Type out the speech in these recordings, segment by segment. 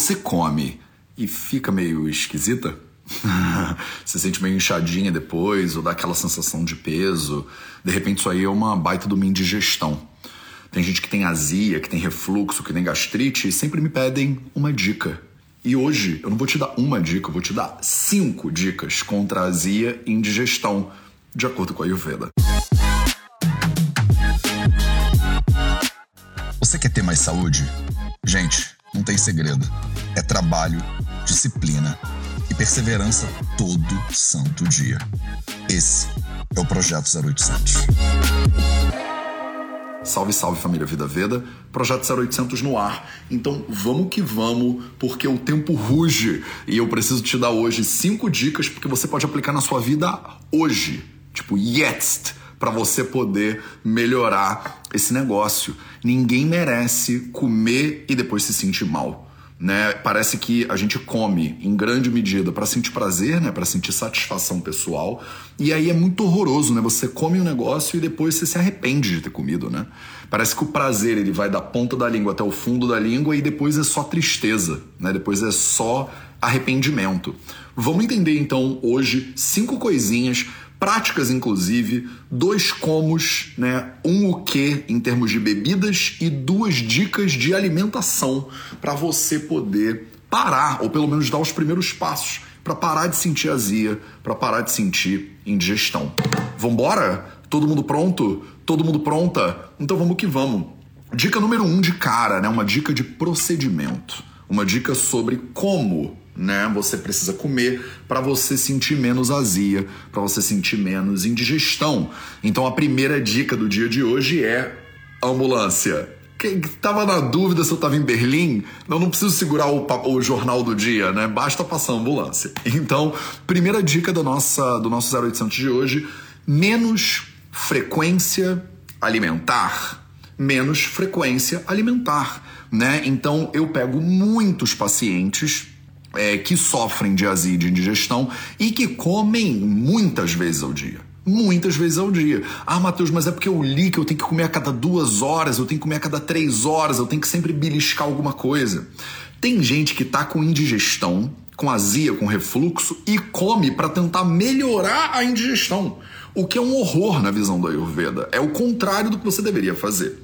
Você come e fica meio esquisita? Você sente meio inchadinha depois, ou dá aquela sensação de peso. De repente, isso aí é uma baita de uma indigestão. Tem gente que tem azia, que tem refluxo, que tem gastrite e sempre me pedem uma dica. E hoje eu não vou te dar uma dica, eu vou te dar cinco dicas contra azia e indigestão, de acordo com a Ayurveda. Você quer ter mais saúde? Gente, não tem segredo. É trabalho, disciplina e perseverança todo santo dia. Esse é o Projeto 0800. Salve, salve família Vida Veda, Projeto 0800 no ar. Então vamos que vamos, porque o tempo ruge e eu preciso te dar hoje cinco dicas porque você pode aplicar na sua vida hoje, tipo jetzt, para você poder melhorar esse negócio. Ninguém merece comer e depois se sentir mal né? Parece que a gente come em grande medida para sentir prazer, né? Para sentir satisfação pessoal. E aí é muito horroroso, né? Você come um negócio e depois você se arrepende de ter comido, né? Parece que o prazer ele vai da ponta da língua até o fundo da língua e depois é só tristeza, né? Depois é só arrependimento. Vamos entender então hoje cinco coisinhas práticas inclusive, dois comos, né, um o que em termos de bebidas e duas dicas de alimentação para você poder parar ou pelo menos dar os primeiros passos para parar de sentir azia, para parar de sentir indigestão. Vambora? Todo mundo pronto? Todo mundo pronta? Então vamos que vamos. Dica número um de cara, né? Uma dica de procedimento. Uma dica sobre como né? Você precisa comer para você sentir menos azia, para você sentir menos indigestão. Então a primeira dica do dia de hoje é ambulância. Quem estava na dúvida se eu estava em Berlim, eu não preciso segurar o, o, jornal do dia, né? Basta passar a ambulância. Então, primeira dica da nossa, do nosso 0800 de hoje: menos frequência alimentar. Menos frequência alimentar, né? Então, eu pego muitos pacientes é, que sofrem de azia e de indigestão e que comem muitas vezes ao dia. Muitas vezes ao dia. Ah, Matheus, mas é porque eu li que eu tenho que comer a cada duas horas, eu tenho que comer a cada três horas, eu tenho que sempre beliscar alguma coisa. Tem gente que tá com indigestão, com azia, com refluxo e come para tentar melhorar a indigestão. O que é um horror na visão da Ayurveda. É o contrário do que você deveria fazer.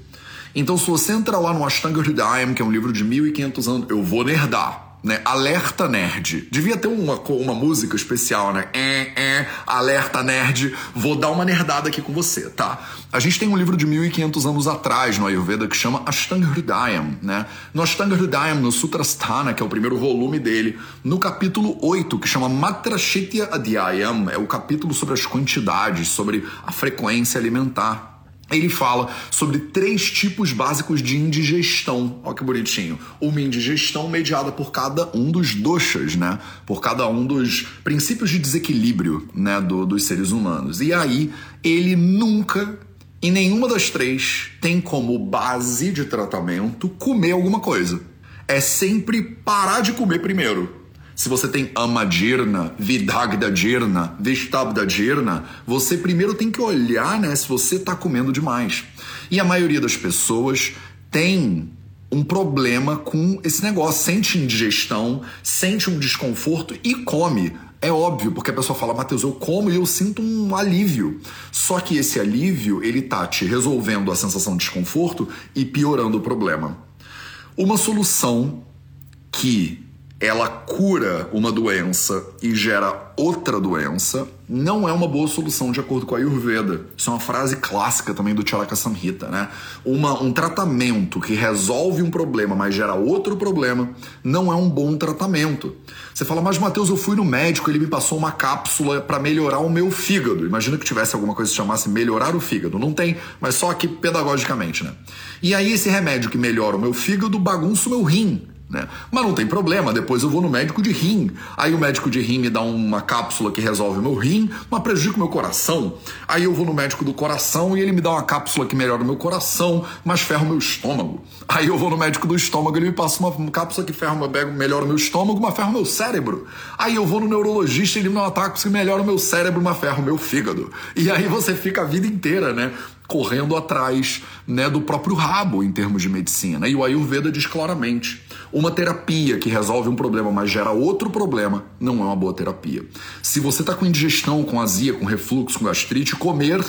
Então, se você entrar lá no Ashtanga Hridayam, que é um livro de 1500 anos, eu vou nerdar né? Alerta Nerd. Devia ter uma, uma música especial, né? É, é, alerta Nerd. Vou dar uma nerdada aqui com você, tá? A gente tem um livro de 1500 anos atrás no Ayurveda que chama Ashtanga Hridayam, né? No Ashtanga Hridayam, no Sutrasthana, que é o primeiro volume dele, no capítulo 8, que chama Matrashitya Adhyayam, é o capítulo sobre as quantidades, sobre a frequência alimentar ele fala sobre três tipos básicos de indigestão. Olha que bonitinho. Uma indigestão mediada por cada um dos doshas, né? Por cada um dos princípios de desequilíbrio, né? Do, dos seres humanos. E aí, ele nunca, em nenhuma das três, tem como base de tratamento comer alguma coisa. É sempre parar de comer primeiro. Se você tem Amadirna, Vidagdadirna, Vishtabdadirna, você primeiro tem que olhar né, se você está comendo demais. E a maioria das pessoas tem um problema com esse negócio, sente indigestão, sente um desconforto e come. É óbvio, porque a pessoa fala, Matheus, eu como e eu sinto um alívio. Só que esse alívio, ele tá te resolvendo a sensação de desconforto e piorando o problema. Uma solução que ela cura uma doença e gera outra doença, não é uma boa solução de acordo com a Ayurveda. Isso é uma frase clássica também do Charaka Samhita, né? Uma, um tratamento que resolve um problema, mas gera outro problema, não é um bom tratamento. Você fala, mas Matheus, eu fui no médico, ele me passou uma cápsula para melhorar o meu fígado. Imagina que tivesse alguma coisa que se chamasse melhorar o fígado. Não tem, mas só aqui pedagogicamente, né? E aí esse remédio que melhora o meu fígado bagunça o meu rim. Né? Mas não tem problema, depois eu vou no médico de rim. Aí o médico de rim me dá uma cápsula que resolve o meu rim, mas prejudica o meu coração. Aí eu vou no médico do coração e ele me dá uma cápsula que melhora o meu coração, mas ferra o meu estômago. Aí eu vou no médico do estômago e ele me passa uma cápsula que ferra, melhora o meu estômago, mas ferra o meu cérebro. Aí eu vou no neurologista e ele me dá uma cápsula que melhora o meu cérebro, mas ferra o meu fígado. E aí você fica a vida inteira, né? correndo atrás né, do próprio rabo em termos de medicina. E o Ayurveda diz claramente: uma terapia que resolve um problema, mas gera outro problema, não é uma boa terapia. Se você está com indigestão, com azia, com refluxo, com gastrite, comer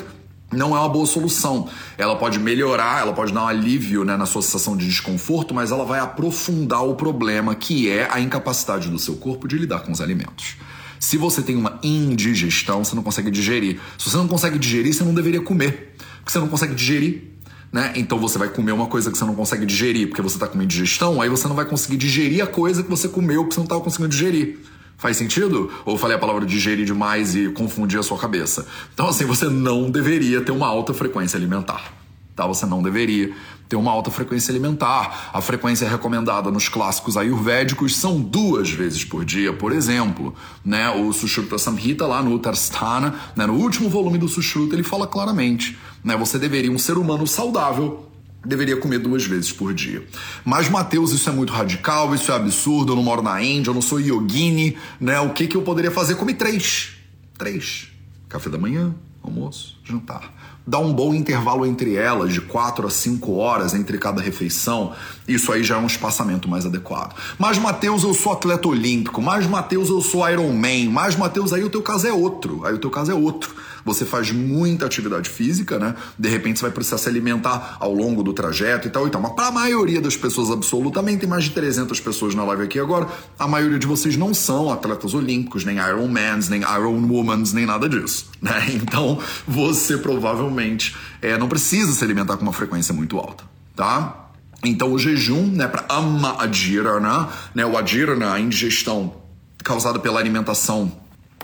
não é uma boa solução. Ela pode melhorar, ela pode dar um alívio né, na sua sensação de desconforto, mas ela vai aprofundar o problema que é a incapacidade do seu corpo de lidar com os alimentos. Se você tem uma indigestão, você não consegue digerir. Se você não consegue digerir, você não deveria comer. Porque você não consegue digerir, né? Então você vai comer uma coisa que você não consegue digerir porque você está com indigestão, aí você não vai conseguir digerir a coisa que você comeu que você não estava conseguindo digerir. Faz sentido? Ou falei a palavra digerir demais e confundi a sua cabeça? Então, assim, você não deveria ter uma alta frequência alimentar. Tá? Você não deveria ter uma alta frequência alimentar. A frequência recomendada nos clássicos ayurvédicos são duas vezes por dia, por exemplo. Né? O Sushruta Samhita, lá no Uttarstana, né? no último volume do Sushruta, ele fala claramente: né? você deveria, um ser humano saudável, deveria comer duas vezes por dia. Mas, Mateus, isso é muito radical, isso é absurdo, eu não moro na Índia, eu não sou yogini, né? O que, que eu poderia fazer? Come três. Três. Café da manhã, almoço, jantar. Dá um bom intervalo entre elas, de 4 a 5 horas entre cada refeição. Isso aí já é um espaçamento mais adequado. Mas, Mateus, eu sou atleta olímpico. Mas, Mateus, eu sou Iron Man. Mas, Mateus, aí o teu caso é outro. Aí o teu caso é outro você faz muita atividade física, né? De repente você vai precisar se alimentar ao longo do trajeto e tal e tal. Mas para a maioria das pessoas, absolutamente, tem mais de 300 pessoas na live aqui agora, a maioria de vocês não são atletas olímpicos, nem Ironmans, nem Ironwomans, nem nada disso, né? Então você provavelmente é, não precisa se alimentar com uma frequência muito alta, tá? Então o jejum, né, para ama adirana, né, o adirana, a indigestão causada pela alimentação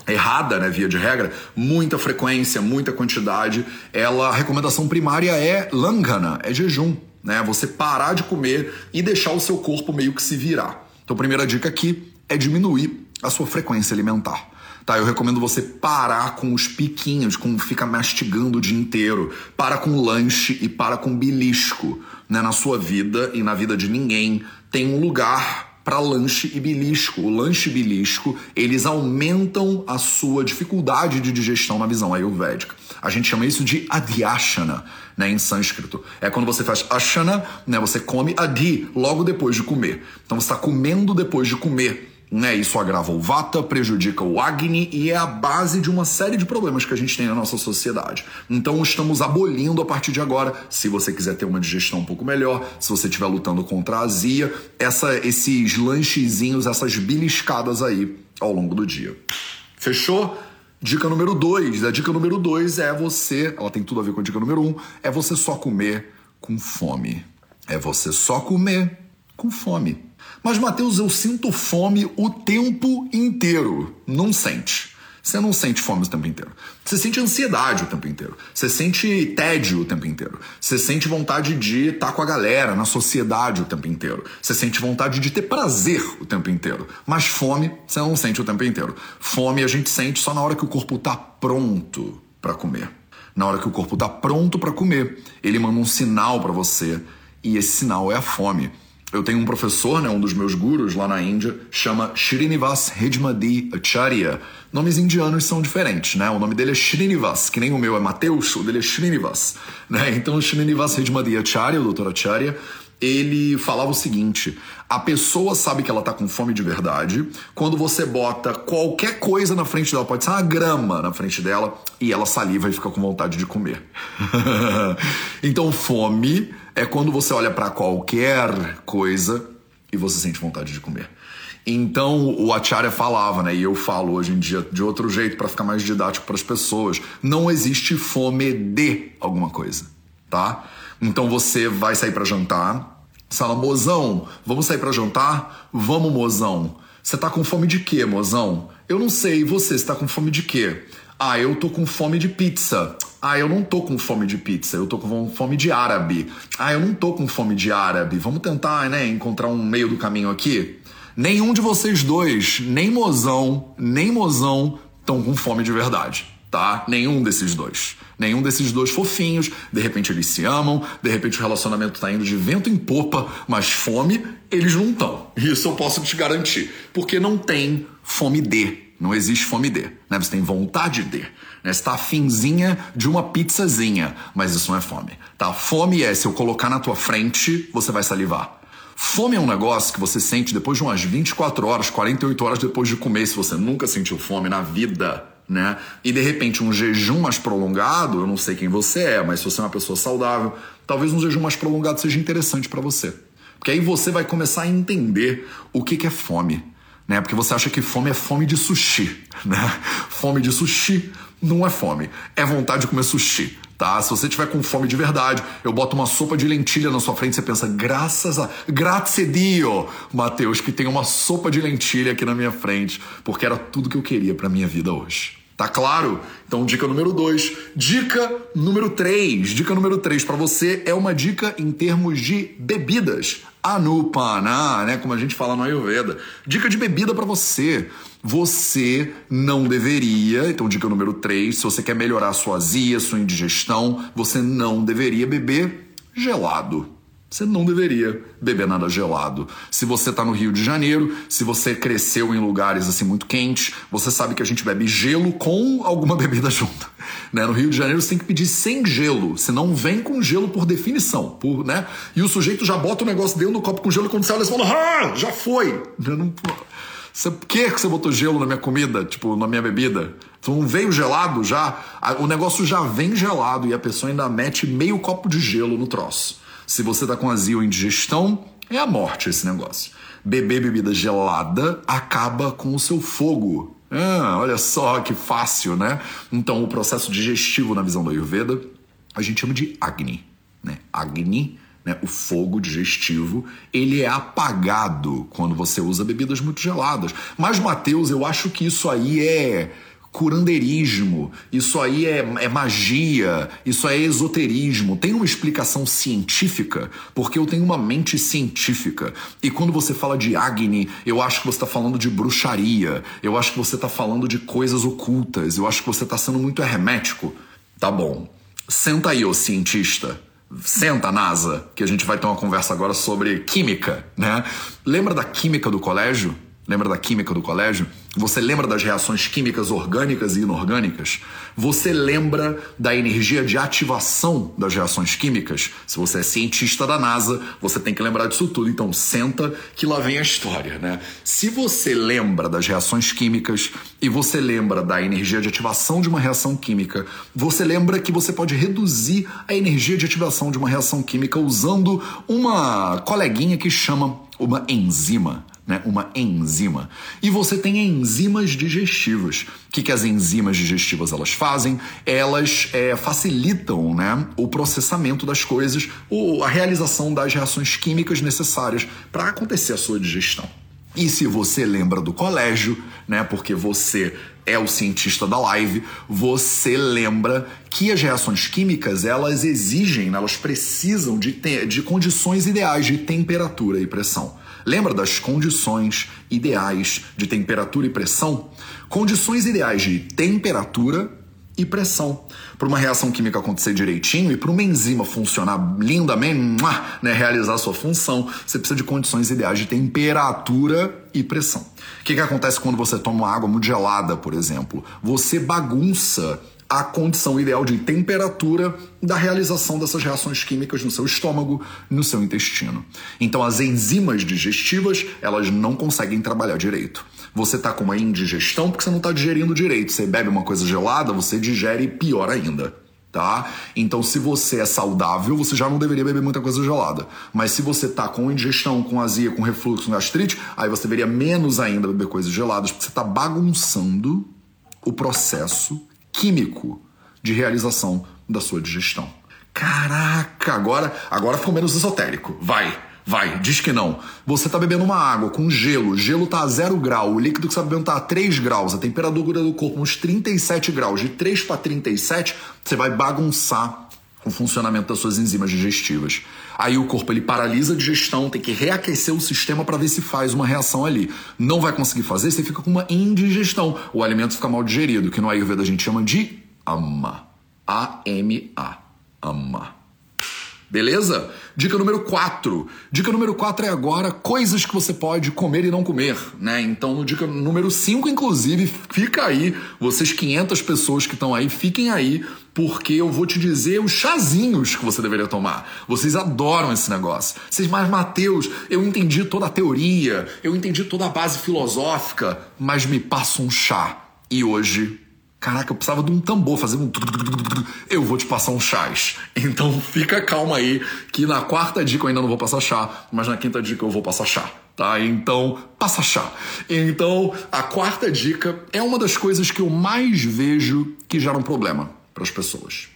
errada, né, via de regra, muita frequência, muita quantidade, ela a recomendação primária é langana, é jejum, né? Você parar de comer e deixar o seu corpo meio que se virar. Então, a primeira dica aqui é diminuir a sua frequência alimentar. Tá, eu recomendo você parar com os piquinhos, com ficar mastigando o dia inteiro. Para com lanche e para com belisco. Né? Na sua vida e na vida de ninguém tem um lugar para lanche e belisco. O lanche e belisco, eles aumentam a sua dificuldade de digestão na visão ayurvédica. A gente chama isso de adhyashana, né, em sânscrito. É quando você faz ashana, né, você come adi logo depois de comer. Então você está comendo depois de comer. Né? Isso agrava o vata, prejudica o agni e é a base de uma série de problemas que a gente tem na nossa sociedade. Então estamos abolindo a partir de agora, se você quiser ter uma digestão um pouco melhor, se você estiver lutando contra a azia, essa, esses lanchezinhos, essas beliscadas aí ao longo do dia. Fechou? Dica número 2. A dica número 2 é você, ela tem tudo a ver com a dica número 1, um, é você só comer com fome. É você só comer com fome. Mas, Mateus, eu sinto fome o tempo inteiro. Não sente. Você não sente fome o tempo inteiro. Você sente ansiedade o tempo inteiro. Você sente tédio o tempo inteiro. Você sente vontade de estar com a galera, na sociedade o tempo inteiro. Você sente vontade de ter prazer o tempo inteiro. Mas fome, você não sente o tempo inteiro. Fome a gente sente só na hora que o corpo está pronto para comer. Na hora que o corpo está pronto para comer, ele manda um sinal para você e esse sinal é a fome. Eu tenho um professor, né, um dos meus gurus lá na Índia, chama Srinivas Redmadi Acharya. Nomes indianos são diferentes, né? O nome dele é Srinivas, que nem o meu é Mateus, o dele é Srinivas. Né? Então, Srinivas Redmadi Acharya, o Dr. Acharya, ele falava o seguinte: a pessoa sabe que ela tá com fome de verdade quando você bota qualquer coisa na frente dela, pode ser uma grama na frente dela, e ela saliva e fica com vontade de comer. então, fome é quando você olha para qualquer coisa e você sente vontade de comer. Então o Acharya falava, né, e eu falo hoje em dia de outro jeito para ficar mais didático para as pessoas, não existe fome de alguma coisa, tá? Então você vai sair para jantar, fala, mozão, vamos sair para jantar? Vamos, mozão. Você tá com fome de quê, mozão? Eu não sei, e você, você tá com fome de quê? Ah, eu tô com fome de pizza. Ah, eu não tô com fome de pizza, eu tô com fome de árabe. Ah, eu não tô com fome de árabe. Vamos tentar, né, encontrar um meio do caminho aqui? Nenhum de vocês dois, nem mozão, nem mozão, estão com fome de verdade, tá? Nenhum desses dois. Nenhum desses dois fofinhos, de repente eles se amam, de repente o relacionamento tá indo de vento em popa, mas fome eles não estão. Isso eu posso te garantir, porque não tem fome de Não existe fome de. Né? Você tem vontade de. Né? Você tá afinzinha de uma pizzazinha, mas isso não é fome. Tá? Fome é se eu colocar na tua frente, você vai salivar. Fome é um negócio que você sente depois de umas 24 horas, 48 horas depois de comer, se você nunca sentiu fome na vida, né? E de repente um jejum mais prolongado, eu não sei quem você é, mas se você é uma pessoa saudável, talvez um jejum mais prolongado seja interessante para você. Porque aí você vai começar a entender o que, que é fome. Né? Porque você acha que fome é fome de sushi. Né? Fome de sushi não é fome, é vontade de comer sushi. Tá? Se você tiver com fome de verdade, eu boto uma sopa de lentilha na sua frente, você pensa, graças a. Grazie Dio, Mateus, que tem uma sopa de lentilha aqui na minha frente, porque era tudo que eu queria para minha vida hoje. Tá claro? Então, dica número 2. Dica número 3. Dica número 3 para você é uma dica em termos de bebidas. Anupana, né? Como a gente fala no Ayurveda. Dica de bebida para você. Você não deveria, então dica número 3, se você quer melhorar sua azia, sua indigestão, você não deveria beber gelado. Você não deveria beber nada gelado. Se você está no Rio de Janeiro, se você cresceu em lugares assim muito quentes, você sabe que a gente bebe gelo com alguma bebida junto. Né? No Rio de Janeiro você tem que pedir sem gelo, senão vem com gelo por definição. Por, né? E o sujeito já bota o negócio dentro do copo com gelo quando você olha, você fala, ah, já foi. Não, você, por que você botou gelo na minha comida, tipo, na minha bebida? Então não veio gelado já? O negócio já vem gelado e a pessoa ainda mete meio copo de gelo no troço. Se você tá com azia ou indigestão, é a morte esse negócio. Beber bebida gelada acaba com o seu fogo. Ah, olha só que fácil, né? Então, o processo digestivo na visão do Ayurveda, a gente chama de Agni. Né? Agni, né? o fogo digestivo, ele é apagado quando você usa bebidas muito geladas. Mas, Mateus, eu acho que isso aí é curandeirismo, isso aí é, é, magia, isso aí é esoterismo. Tem uma explicação científica, porque eu tenho uma mente científica. E quando você fala de Agni, eu acho que você está falando de bruxaria, eu acho que você está falando de coisas ocultas, eu acho que você está sendo muito hermético. Tá bom. Senta aí, ô cientista. Senta, NASA, que a gente vai ter uma conversa agora sobre química, né? Lembra da química do colégio? Lembra da química do colégio? Você lembra das reações químicas orgânicas e inorgânicas? Você lembra da energia de ativação das reações químicas? Se você é cientista da NASA, você tem que lembrar disso tudo. Então, senta que lá vem a história, né? Se você lembra das reações químicas e você lembra da energia de ativação de uma reação química, você lembra que você pode reduzir a energia de ativação de uma reação química usando uma coleguinha que chama uma enzima né, uma enzima. E você tem enzimas digestivas. O que, que as enzimas digestivas elas fazem? Elas é, facilitam né, o processamento das coisas, ou a realização das reações químicas necessárias para acontecer a sua digestão. E se você lembra do colégio, né, porque você é o cientista da live, você lembra que as reações químicas elas exigem, né, elas precisam de, de condições ideais de temperatura e pressão. Lembra das condições ideais de temperatura e pressão? Condições ideais de temperatura e pressão. Para uma reação química acontecer direitinho e para uma enzima funcionar lindamente, né, realizar sua função, você precisa de condições ideais de temperatura e pressão. O que, que acontece quando você toma uma água muito gelada, por exemplo? Você bagunça a condição ideal de temperatura da realização dessas reações químicas no seu estômago, no seu intestino. Então as enzimas digestivas, elas não conseguem trabalhar direito. Você está com uma indigestão porque você não está digerindo direito. Você bebe uma coisa gelada, você digere pior ainda. Tá? Então, se você é saudável, você já não deveria beber muita coisa gelada. Mas se você tá com indigestão, com azia, com refluxo, gastrite, aí você deveria menos ainda beber coisas geladas, porque você está bagunçando o processo químico de realização da sua digestão. Caraca, agora, agora ficou menos esotérico. Vai, vai, diz que não. Você está bebendo uma água com gelo, gelo está a zero grau, o líquido que você está bebendo está a 3 graus, a temperatura do corpo uns 37 graus, de 3 para 37, você vai bagunçar o funcionamento das suas enzimas digestivas. Aí o corpo ele paralisa a digestão, tem que reaquecer o sistema para ver se faz uma reação ali. Não vai conseguir fazer, você fica com uma indigestão. O alimento fica mal digerido, que no Ayurveda a gente chama de ama. A-M-A. Ama. Beleza? Dica número 4. Dica número 4 é agora coisas que você pode comer e não comer, né? Então, no dica número 5, inclusive, fica aí, vocês 500 pessoas que estão aí, fiquem aí, porque eu vou te dizer os chazinhos que você deveria tomar. Vocês adoram esse negócio. Vocês, mas Mateus, eu entendi toda a teoria, eu entendi toda a base filosófica, mas me passa um chá. E hoje Caraca, eu precisava de um tambor, fazer um. Eu vou te passar um chás. Então fica calma aí, que na quarta dica eu ainda não vou passar chá, mas na quinta dica eu vou passar chá. Tá? Então, passa chá. Então, a quarta dica é uma das coisas que eu mais vejo que gera um problema para as pessoas.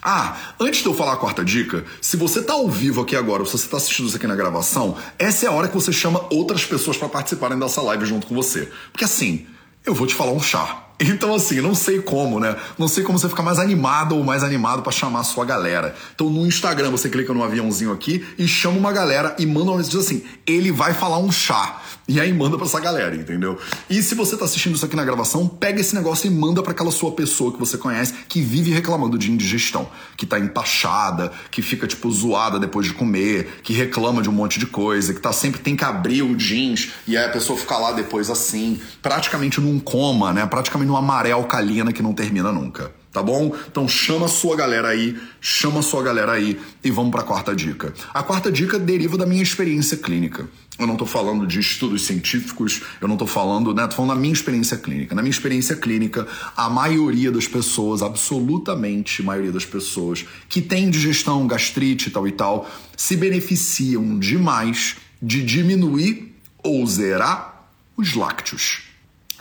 Ah, antes de eu falar a quarta dica, se você está ao vivo aqui agora, ou se você está assistindo isso aqui na gravação, essa é a hora que você chama outras pessoas para participarem dessa live junto com você. Porque assim, eu vou te falar um chá. Então, assim, não sei como, né? Não sei como você ficar mais animado ou mais animado para chamar a sua galera. Então, no Instagram, você clica no aviãozinho aqui e chama uma galera e manda uma mensagem assim: ele vai falar um chá. E aí manda pra essa galera, entendeu? E se você tá assistindo isso aqui na gravação, pega esse negócio e manda para aquela sua pessoa que você conhece que vive reclamando de indigestão, que tá empachada, que fica tipo zoada depois de comer, que reclama de um monte de coisa, que tá sempre tem que abrir o jeans e aí a pessoa fica lá depois assim, praticamente num coma, né? Praticamente numa maré alcalina que não termina nunca tá bom? Então chama a sua galera aí, chama a sua galera aí e vamos para a quarta dica. A quarta dica deriva da minha experiência clínica. Eu não estou falando de estudos científicos, eu não estou falando, né? Tô falando da minha experiência clínica. Na minha experiência clínica, a maioria das pessoas, absolutamente a maioria das pessoas que tem digestão, gastrite, tal e tal, se beneficiam demais de diminuir ou zerar os lácteos.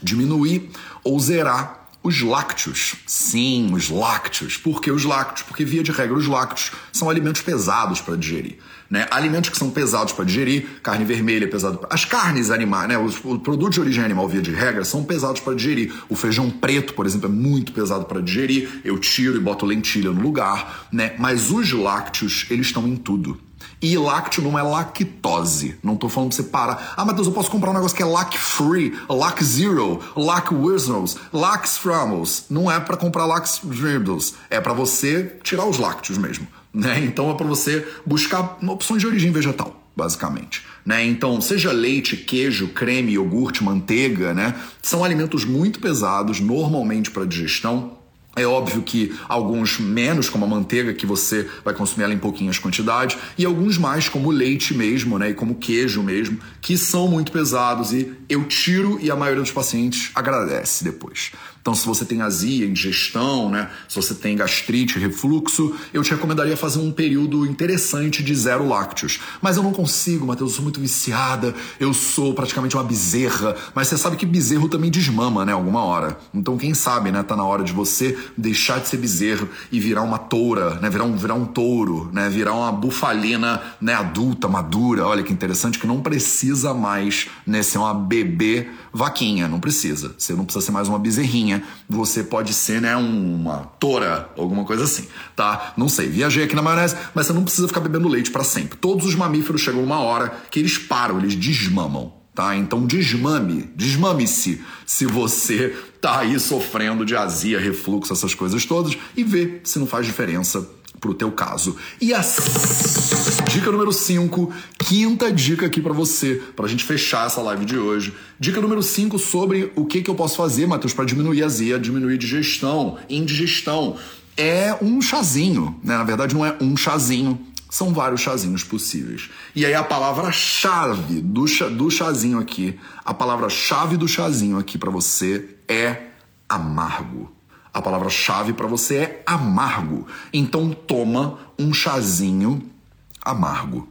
Diminuir ou zerar os lácteos. Sim, os lácteos. Por que os lácteos? Porque, via de regra, os lácteos são alimentos pesados para digerir. Né? Alimentos que são pesados para digerir, carne vermelha é pesado. As carnes animais, né? os, os produtos de origem animal, via de regra, são pesados para digerir. O feijão preto, por exemplo, é muito pesado para digerir. Eu tiro e boto lentilha no lugar. Né? Mas os lácteos, eles estão em tudo. E lácteo não é lactose. Não tô falando pra você parar. Ah, Matheus, eu posso comprar um negócio que é lac free, lac zero, lac wisnos, lax framos. Não é para comprar lax verbals. É para você tirar os lácteos mesmo. Né? Então é para você buscar opções de origem vegetal basicamente. Né? Então, seja leite, queijo, creme, iogurte, manteiga, né? são alimentos muito pesados, normalmente para digestão, é óbvio que alguns menos, como a manteiga, que você vai consumir ela em pouquinhas quantidades, e alguns mais, como o leite mesmo, né, e como queijo mesmo, que são muito pesados e eu tiro e a maioria dos pacientes agradece depois. Então, se você tem azia, indigestão, né? Se você tem gastrite, refluxo, eu te recomendaria fazer um período interessante de zero lácteos. Mas eu não consigo, Matheus, eu sou muito viciada, eu sou praticamente uma bezerra. Mas você sabe que bezerro também desmama, né? Alguma hora. Então, quem sabe, né? Tá na hora de você deixar de ser bezerro e virar uma toura, né? Virar um, virar um touro, né? Virar uma bufalina, né? Adulta, madura. Olha que interessante, que não precisa mais, né? Ser uma bebê vaquinha. Não precisa. Você não precisa ser mais uma bezerrinha você pode ser, né, uma tora, alguma coisa assim, tá? Não sei, viajei aqui na maionese, mas você não precisa ficar bebendo leite para sempre. Todos os mamíferos chegam uma hora que eles param, eles desmamam, tá? Então desmame, desmame-se se você tá aí sofrendo de azia, refluxo, essas coisas todas e vê se não faz diferença pro teu caso. E a dica número 5, quinta dica aqui para você, pra gente fechar essa live de hoje. Dica número 5 sobre o que, que eu posso fazer, Matheus, para diminuir a azia, diminuir digestão, indigestão. É um chazinho, né? Na verdade, não é um chazinho, são vários chazinhos possíveis. E aí a palavra-chave do, chá, do chazinho aqui, a palavra-chave do chazinho aqui para você é amargo. A palavra-chave para você é amargo. Então toma um chazinho amargo.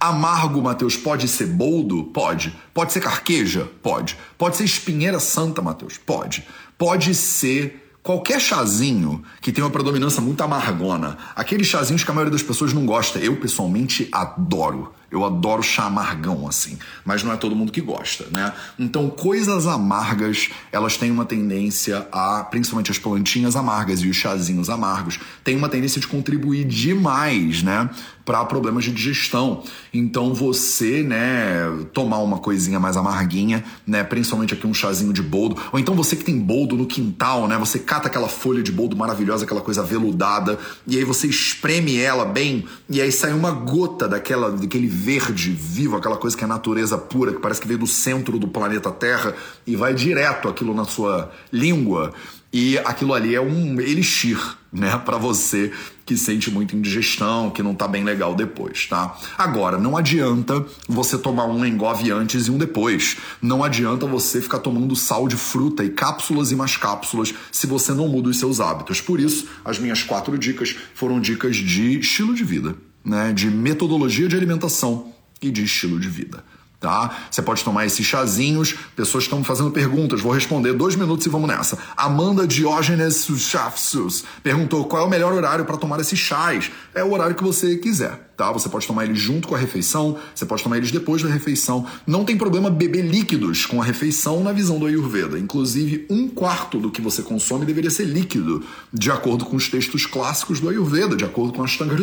Amargo, Mateus, pode ser boldo? Pode. Pode ser carqueja? Pode. Pode ser espinheira santa, Mateus? Pode. Pode ser Qualquer chazinho que tem uma predominância muito amargona, aqueles chazinhos que a maioria das pessoas não gosta, eu pessoalmente adoro. Eu adoro chá amargão, assim. Mas não é todo mundo que gosta, né? Então, coisas amargas, elas têm uma tendência a, principalmente as plantinhas amargas e os chazinhos amargos, têm uma tendência de contribuir demais, né? Para problemas de digestão. Então você, né, tomar uma coisinha mais amarguinha, né, principalmente aqui um chazinho de boldo, ou então você que tem boldo no quintal, né, você cata aquela folha de boldo maravilhosa, aquela coisa veludada, e aí você espreme ela bem, e aí sai uma gota daquela daquele verde vivo, aquela coisa que é natureza pura, que parece que veio do centro do planeta Terra e vai direto aquilo na sua língua. E aquilo ali é um elixir, né, para você que sente muita indigestão, que não tá bem legal depois, tá? Agora, não adianta você tomar um engove antes e um depois. Não adianta você ficar tomando sal de fruta e cápsulas e mais cápsulas se você não muda os seus hábitos. Por isso, as minhas quatro dicas foram dicas de estilo de vida, né, de metodologia de alimentação e de estilo de vida tá? Você pode tomar esses chazinhos. Pessoas estão fazendo perguntas, vou responder dois minutos e vamos nessa. Amanda Diógenes Chafsus perguntou qual é o melhor horário para tomar esses chás. É o horário que você quiser tá? Você pode tomar eles junto com a refeição, você pode tomar eles depois da refeição. Não tem problema beber líquidos com a refeição na visão do Ayurveda. Inclusive, um quarto do que você consome deveria ser líquido, de acordo com os textos clássicos do Ayurveda, de acordo com Ashtanga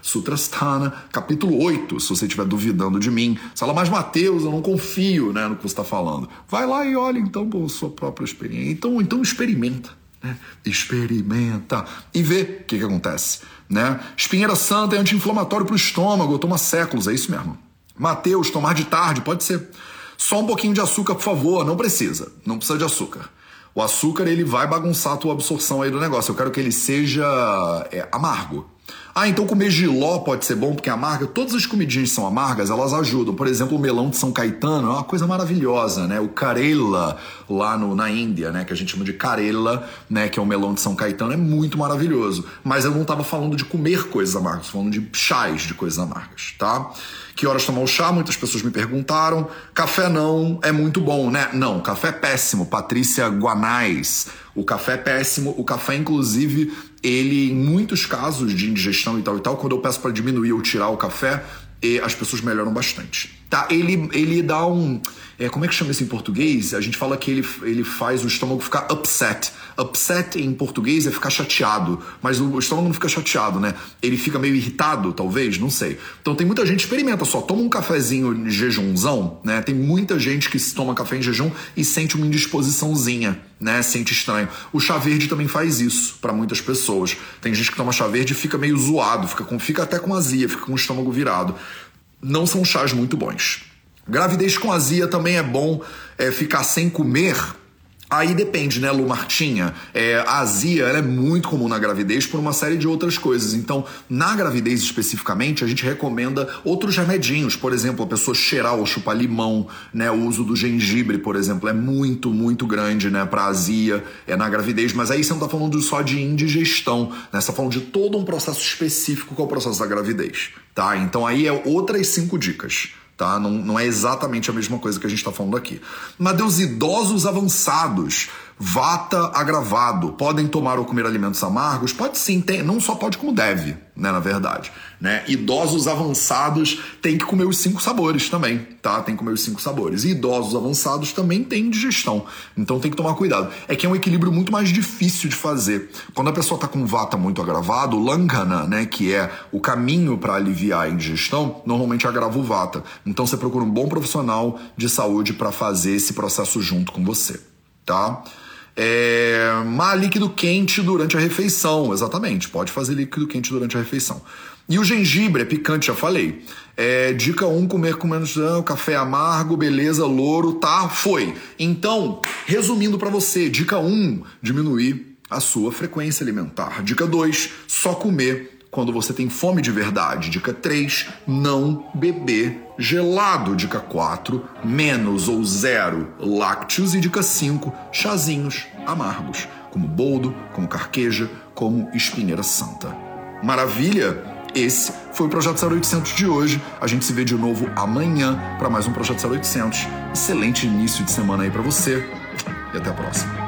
Sutrasthana, capítulo 8, se você estiver duvidando de mim. Fala, mas Mateus, eu não confio né, no que você está falando. Vai lá e olha então por sua própria experiência. Então, então experimenta. Experimenta e vê o que, que acontece. Né? Espinheira santa é anti-inflamatório para o estômago, toma séculos, é isso mesmo. Mateus, tomar de tarde, pode ser. Só um pouquinho de açúcar, por favor, não precisa. Não precisa de açúcar. O açúcar ele vai bagunçar a tua absorção aí do negócio. Eu quero que ele seja é, amargo. Ah, então comer giló pode ser bom porque é amarga. Todas as comidinhas são amargas, elas ajudam. Por exemplo, o melão de São Caetano é uma coisa maravilhosa, né? O Karela, lá no, na Índia, né? Que a gente chama de Karela, né? Que é o melão de São Caetano, é muito maravilhoso. Mas eu não estava falando de comer coisas amargas, falando de chás de coisas amargas, tá? Que horas tomar o chá? Muitas pessoas me perguntaram. Café não é muito bom, né? Não, café é péssimo. Patrícia Guanais. O café é péssimo. O café, inclusive, ele, em muitos casos de indigestão e tal e tal, quando eu peço para diminuir ou tirar o café, as pessoas melhoram bastante. Tá? Ele, ele dá um. É, como é que chama isso em português? A gente fala que ele, ele faz o estômago ficar upset. Upset em português é ficar chateado, mas o estômago não fica chateado, né? Ele fica meio irritado, talvez, não sei. Então tem muita gente que experimenta só, toma um cafezinho de jejumzão, né? Tem muita gente que toma café em jejum e sente uma indisposiçãozinha, né? Sente estranho. O chá verde também faz isso para muitas pessoas. Tem gente que toma chá verde e fica meio zoado, fica, com, fica até com azia, fica com o estômago virado. Não são chás muito bons. Gravidez com azia também é bom é, ficar sem comer. Aí depende, né, Lu Martinha? É, a azia é muito comum na gravidez por uma série de outras coisas. Então, na gravidez especificamente, a gente recomenda outros remedinhos. Por exemplo, a pessoa cheirar ou chupar limão, né? O uso do gengibre, por exemplo, é muito, muito grande, né, para azia é na gravidez. Mas aí você não tá falando só de indigestão, né? Você tá falando de todo um processo específico que é o processo da gravidez, tá? Então aí é outras cinco dicas tá? Não, não é exatamente a mesma coisa que a gente está falando aqui. Mas os idosos avançados, vata agravado, podem tomar ou comer alimentos amargos? Pode sim, tem, não só pode como deve, né, na verdade. Né? Idosos avançados têm que comer os cinco sabores também, tá? Tem que comer os cinco sabores. E idosos avançados também têm digestão, então tem que tomar cuidado. É que é um equilíbrio muito mais difícil de fazer. Quando a pessoa está com vata muito agravado, langana, né, que é o caminho para aliviar a indigestão, normalmente agrava o vata. Então você procura um bom profissional de saúde para fazer esse processo junto com você, tá? É, mas líquido quente durante a refeição, exatamente. Pode fazer líquido quente durante a refeição. E o gengibre é picante, já falei. É, dica 1, um, comer com menos não, café amargo, beleza, louro, tá? Foi. Então, resumindo para você, dica 1, um, diminuir a sua frequência alimentar. Dica 2, só comer quando você tem fome de verdade. Dica 3, não beber gelado. Dica 4, menos ou zero lácteos. E dica 5, chazinhos amargos, como boldo, como carqueja, como espinheira santa. Maravilha? Esse foi o Projeto 0800 de hoje. A gente se vê de novo amanhã para mais um Projeto 0800. Excelente início de semana aí para você e até a próxima.